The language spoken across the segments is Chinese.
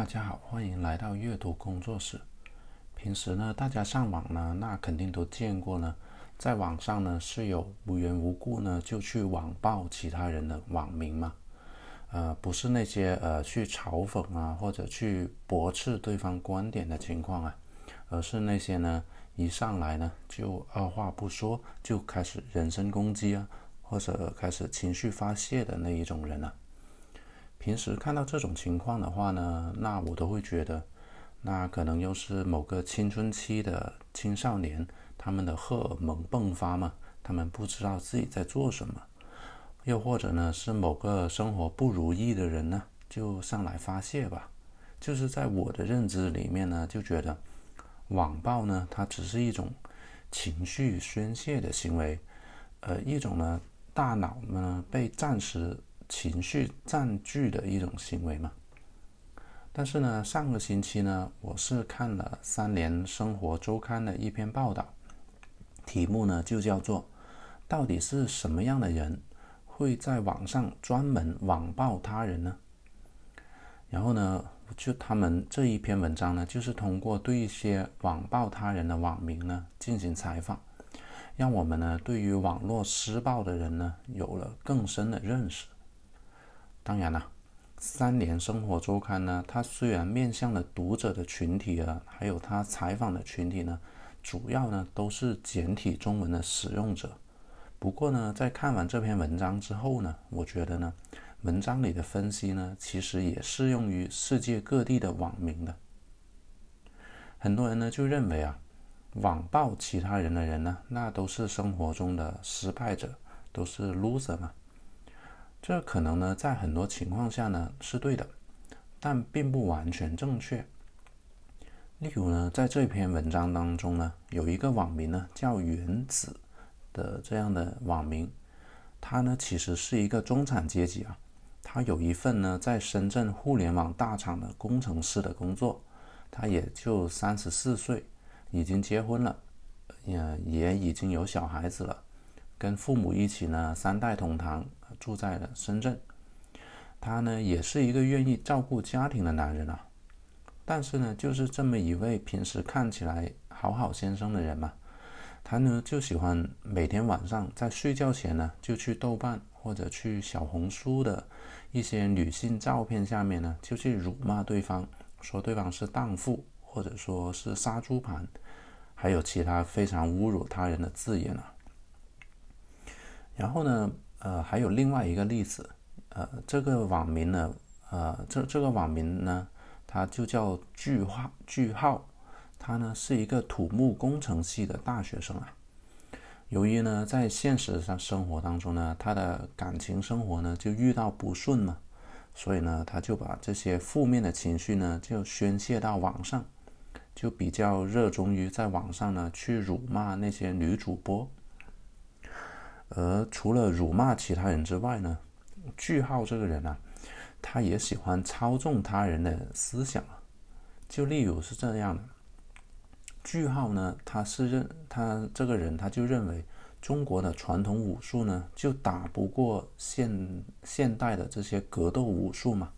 大家好，欢迎来到阅读工作室。平时呢，大家上网呢，那肯定都见过呢，在网上呢是有无缘无故呢就去网暴其他人的网民嘛？呃，不是那些呃去嘲讽啊或者去驳斥对方观点的情况啊，而是那些呢一上来呢就二话不说就开始人身攻击啊，或者开始情绪发泄的那一种人啊。平时看到这种情况的话呢，那我都会觉得，那可能又是某个青春期的青少年，他们的荷尔蒙迸发嘛，他们不知道自己在做什么，又或者呢是某个生活不如意的人呢，就上来发泄吧。就是在我的认知里面呢，就觉得网暴呢，它只是一种情绪宣泄的行为，呃，一种呢大脑呢被暂时。情绪占据的一种行为嘛。但是呢，上个星期呢，我是看了《三联生活周刊》的一篇报道，题目呢就叫做“到底是什么样的人会在网上专门网暴他人呢？”然后呢，就他们这一篇文章呢，就是通过对一些网暴他人的网民呢进行采访，让我们呢对于网络施暴的人呢有了更深的认识。当然了，三联生活周刊呢，它虽然面向的读者的群体啊，还有它采访的群体呢，主要呢都是简体中文的使用者。不过呢，在看完这篇文章之后呢，我觉得呢，文章里的分析呢，其实也适用于世界各地的网民的。很多人呢就认为啊，网暴其他人的人呢，那都是生活中的失败者，都是 loser 嘛。这可能呢，在很多情况下呢是对的，但并不完全正确。例如呢，在这篇文章当中呢，有一个网名呢叫“原子”的这样的网名，他呢其实是一个中产阶级啊，他有一份呢在深圳互联网大厂的工程师的工作，他也就三十四岁，已经结婚了，也也已经有小孩子了，跟父母一起呢三代同堂。住在了深圳，他呢也是一个愿意照顾家庭的男人啊。但是呢，就是这么一位平时看起来好好先生的人嘛，他呢就喜欢每天晚上在睡觉前呢，就去豆瓣或者去小红书的一些女性照片下面呢，就去辱骂对方，说对方是荡妇，或者说是杀猪盘，还有其他非常侮辱他人的字眼啊。然后呢？呃，还有另外一个例子，呃，这个网名呢，呃，这这个网名呢，它就叫句号句号，他呢是一个土木工程系的大学生啊。由于呢在现实上生活当中呢，他的感情生活呢就遇到不顺嘛，所以呢他就把这些负面的情绪呢就宣泄到网上，就比较热衷于在网上呢去辱骂那些女主播。而除了辱骂其他人之外呢，句号这个人啊，他也喜欢操纵他人的思想。就例如是这样的，句号呢，他是认他这个人，他就认为中国的传统武术呢，就打不过现现代的这些格斗武术嘛。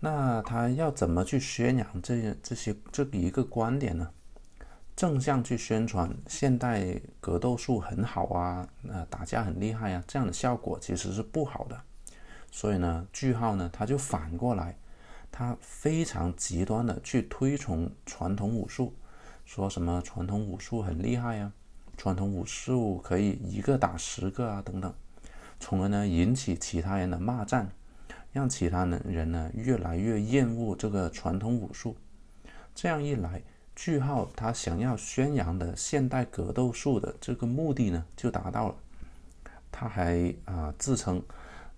那他要怎么去宣扬这些这些这一个观点呢？正向去宣传现代格斗术很好啊，呃，打架很厉害啊，这样的效果其实是不好的。所以呢，句号呢，他就反过来，他非常极端的去推崇传统武术，说什么传统武术很厉害呀，传统武术可以一个打十个啊，等等，从而呢引起其他人的骂战，让其他的人呢越来越厌恶这个传统武术。这样一来。句号他想要宣扬的现代格斗术的这个目的呢，就达到了。他还啊自称，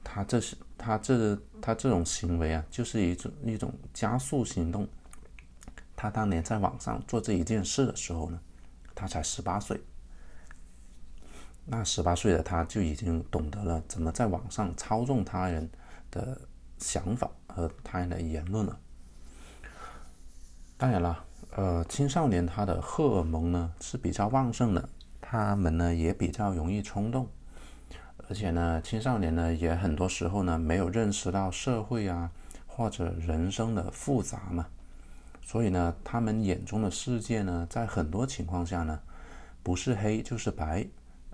他这是他这他这种行为啊，就是一种一种加速行动。他当年在网上做这一件事的时候呢，他才十八岁。那十八岁的他就已经懂得了怎么在网上操纵他人的想法和他人的言论了。当然了。呃，青少年他的荷尔蒙呢是比较旺盛的，他们呢也比较容易冲动，而且呢，青少年呢也很多时候呢没有认识到社会啊、或者人生的复杂嘛，所以呢，他们眼中的世界呢，在很多情况下呢，不是黑就是白，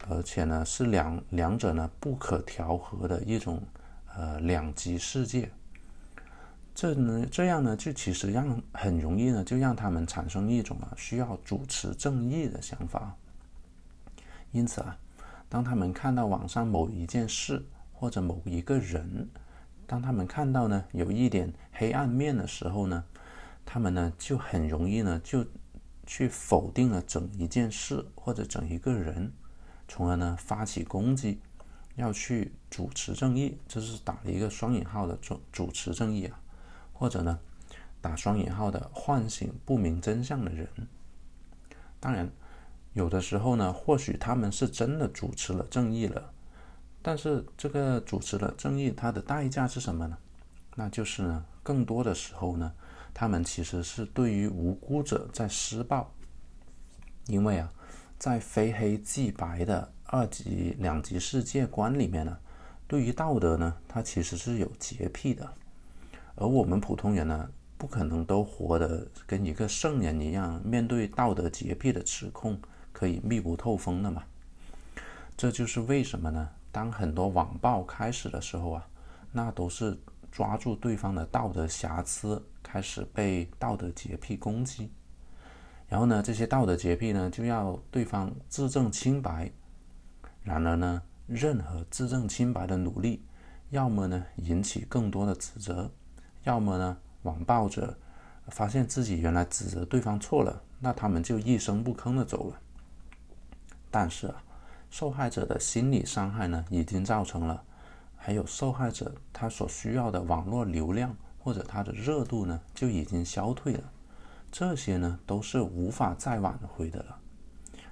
而且呢，是两两者呢不可调和的一种呃两极世界。这呢，这样呢，就其实让很容易呢，就让他们产生一种啊需要主持正义的想法。因此啊，当他们看到网上某一件事或者某一个人，当他们看到呢有一点黑暗面的时候呢，他们呢就很容易呢就去否定了整一件事或者整一个人，从而呢发起攻击，要去主持正义，这是打了一个双引号的主主持正义啊。或者呢，打双引号的唤醒不明真相的人。当然，有的时候呢，或许他们是真的主持了正义了，但是这个主持了正义，它的代价是什么呢？那就是呢，更多的时候呢，他们其实是对于无辜者在施暴。因为啊，在非黑即白的二级两级世界观里面呢，对于道德呢，它其实是有洁癖的。而我们普通人呢，不可能都活得跟一个圣人一样，面对道德洁癖的指控可以密不透风的嘛。这就是为什么呢？当很多网暴开始的时候啊，那都是抓住对方的道德瑕疵，开始被道德洁癖攻击。然后呢，这些道德洁癖呢，就要对方自证清白。然而呢，任何自证清白的努力，要么呢引起更多的指责。要么呢，网暴者发现自己原来指责对方错了，那他们就一声不吭的走了。但是啊，受害者的心理伤害呢，已经造成了，还有受害者他所需要的网络流量或者他的热度呢，就已经消退了。这些呢，都是无法再挽回的了。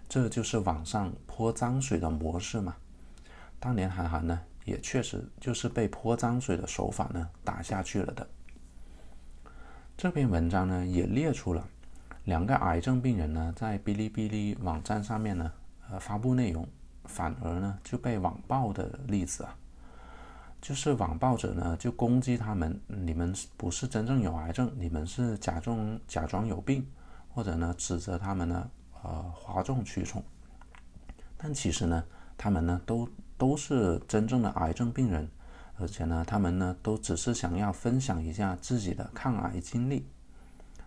这就是网上泼脏水的模式嘛。当年韩寒呢，也确实就是被泼脏水的手法呢打下去了的。这篇文章呢也列出了两个癌症病人呢在哔哩哔哩网站上面呢呃发布内容，反而呢就被网暴的例子啊，就是网暴者呢就攻击他们，你们不是真正有癌症，你们是假装假装有病，或者呢指责他们呢呃哗众取宠，但其实呢他们呢都都是真正的癌症病人。而且呢，他们呢都只是想要分享一下自己的抗癌经历。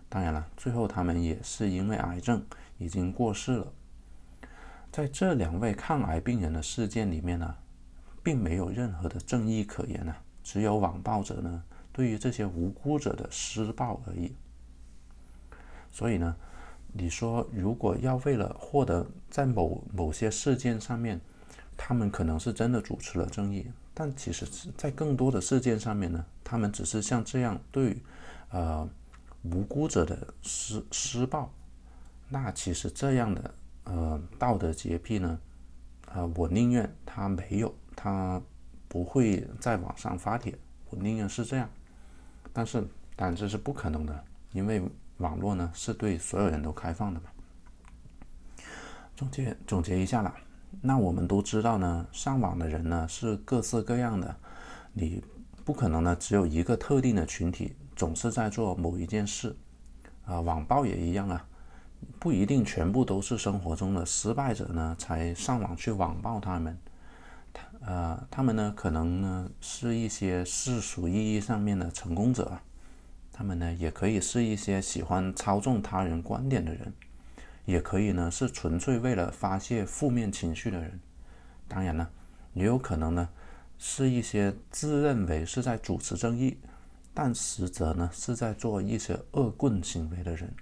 当然了，最后他们也是因为癌症已经过世了。在这两位抗癌病人的事件里面呢，并没有任何的正义可言啊，只有网暴者呢对于这些无辜者的施暴而已。所以呢，你说如果要为了获得在某某些事件上面，他们可能是真的主持了正义。但其实，在更多的事件上面呢，他们只是像这样对，呃，无辜者的施施暴。那其实这样的呃道德洁癖呢，呃，我宁愿他没有，他不会在网上发帖，我宁愿是这样。但是，但这是不可能的，因为网络呢是对所有人都开放的嘛。总结总结一下了。那我们都知道呢，上网的人呢是各色各样的，你不可能呢只有一个特定的群体总是在做某一件事，啊，网暴也一样啊，不一定全部都是生活中的失败者呢才上网去网暴他们，他呃他们呢可能呢是一些世俗意义上面的成功者，他们呢也可以是一些喜欢操纵他人观点的人。也可以呢，是纯粹为了发泄负面情绪的人。当然呢，也有可能呢，是一些自认为是在主持正义，但实则呢是在做一些恶棍行为的人。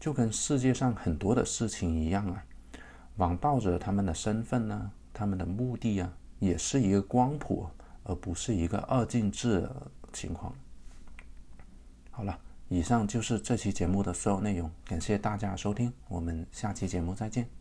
就跟世界上很多的事情一样啊，网暴者他们的身份呢，他们的目的啊，也是一个光谱，而不是一个二进制的情况。好了。以上就是这期节目的所有内容，感谢大家收听，我们下期节目再见。